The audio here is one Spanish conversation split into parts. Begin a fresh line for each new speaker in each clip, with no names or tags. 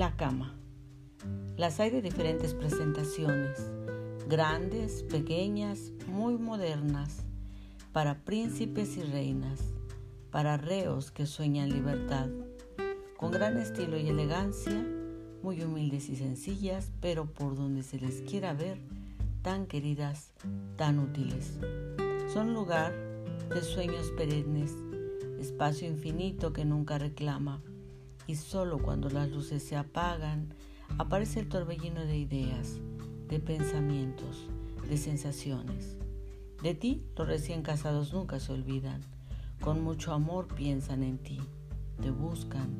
La cama. Las hay de diferentes presentaciones, grandes, pequeñas, muy modernas, para príncipes y reinas, para reos que sueñan libertad, con gran estilo y elegancia, muy humildes y sencillas, pero por donde se les quiera ver, tan queridas, tan útiles. Son lugar de sueños perennes, espacio infinito que nunca reclama, y solo cuando las luces se apagan, aparece el torbellino de ideas, de pensamientos, de sensaciones. De ti los recién casados nunca se olvidan, con mucho amor piensan en ti, te buscan,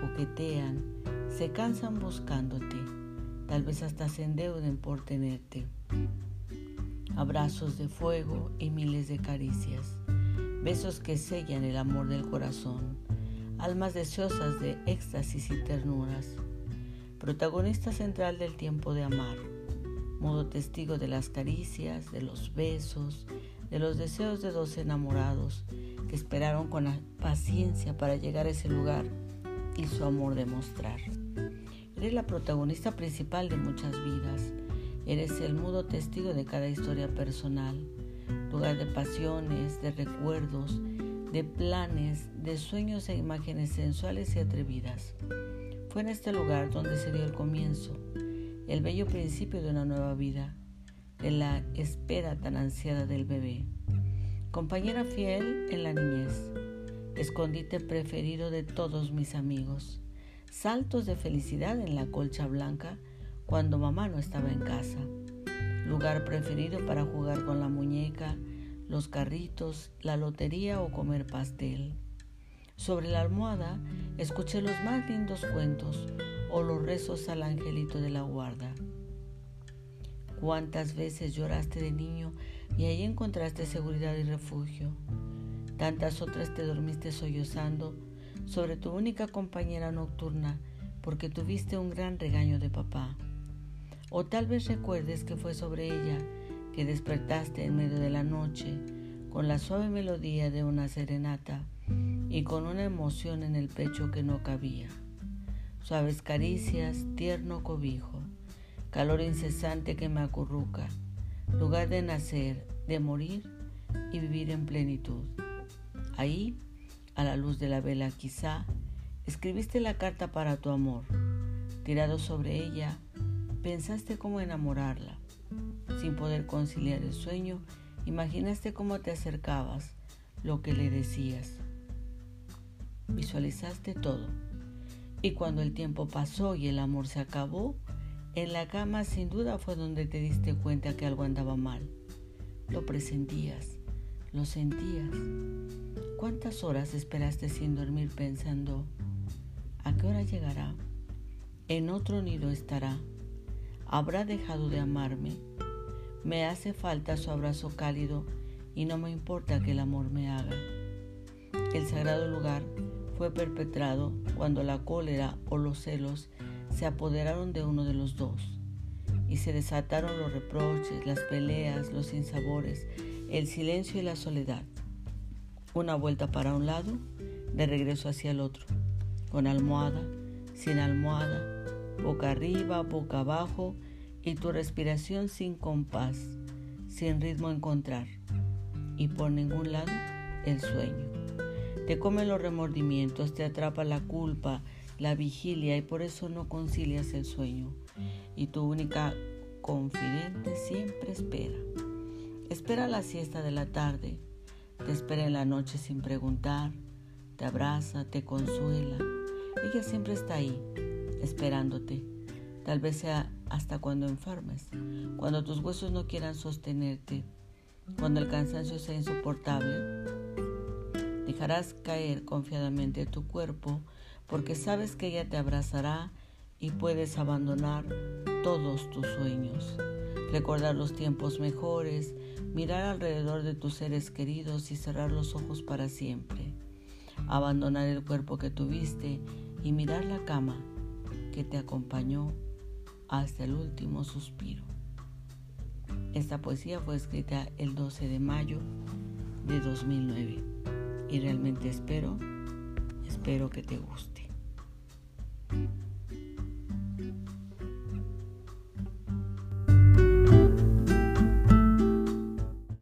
coquetean, se cansan buscándote, tal vez hasta se endeuden por tenerte. Abrazos de fuego y miles de caricias, besos que sellan el amor del corazón, almas deseosas de éxtasis y ternuras, protagonista central del tiempo de amar, modo testigo de las caricias, de los besos, de los deseos de dos enamorados que esperaron con paciencia para llegar a ese lugar y su amor demostrar. Eres la protagonista principal de muchas vidas, eres el mudo testigo de cada historia personal, lugar de pasiones, de recuerdos, de planes, de sueños e imágenes sensuales y atrevidas. Fue en este lugar donde se dio el comienzo, el bello principio de una nueva vida, de la espera tan ansiada del bebé. Compañera fiel en la niñez, escondite preferido de todos mis amigos, saltos de felicidad en la colcha blanca cuando mamá no estaba en casa, lugar preferido para jugar con la muñeca, los carritos, la lotería o comer pastel. Sobre la almohada escuché los más lindos cuentos o los rezos al angelito de la guarda. Cuántas veces lloraste de niño y ahí encontraste seguridad y refugio. Tantas otras te dormiste sollozando sobre tu única compañera nocturna porque tuviste un gran regaño de papá. O tal vez recuerdes que fue sobre ella que despertaste en medio de la noche con la suave melodía de una serenata y con una emoción en el pecho que no cabía. Suaves caricias, tierno cobijo, calor incesante que me acurruca, lugar de nacer, de morir y vivir en plenitud. Ahí, a la luz de la vela quizá, escribiste la carta para tu amor. Tirado sobre ella, pensaste cómo enamorarla sin poder conciliar el sueño, imaginaste cómo te acercabas, lo que le decías. Visualizaste todo. Y cuando el tiempo pasó y el amor se acabó, en la cama sin duda fue donde te diste cuenta que algo andaba mal. Lo presentías, lo sentías. ¿Cuántas horas esperaste sin dormir pensando, ¿a qué hora llegará? En otro nido estará. ¿Habrá dejado de amarme? Me hace falta su abrazo cálido y no me importa que el amor me haga. El sagrado lugar fue perpetrado cuando la cólera o los celos se apoderaron de uno de los dos y se desataron los reproches, las peleas, los sinsabores, el silencio y la soledad. Una vuelta para un lado, de regreso hacia el otro, con almohada, sin almohada, boca arriba, boca abajo, y tu respiración sin compás, sin ritmo encontrar, y por ningún lado el sueño. Te comen los remordimientos, te atrapa la culpa, la vigilia y por eso no concilias el sueño. Y tu única confidente siempre espera. Espera la siesta de la tarde, te espera en la noche sin preguntar, te abraza, te consuela. Ella siempre está ahí, esperándote. Tal vez sea hasta cuando enfermes, cuando tus huesos no quieran sostenerte, cuando el cansancio sea insoportable. Dejarás caer confiadamente tu cuerpo porque sabes que ella te abrazará y puedes abandonar todos tus sueños, recordar los tiempos mejores, mirar alrededor de tus seres queridos y cerrar los ojos para siempre, abandonar el cuerpo que tuviste y mirar la cama que te acompañó hasta el último suspiro. Esta poesía fue escrita el 12 de mayo de 2009 y realmente espero, espero que te guste.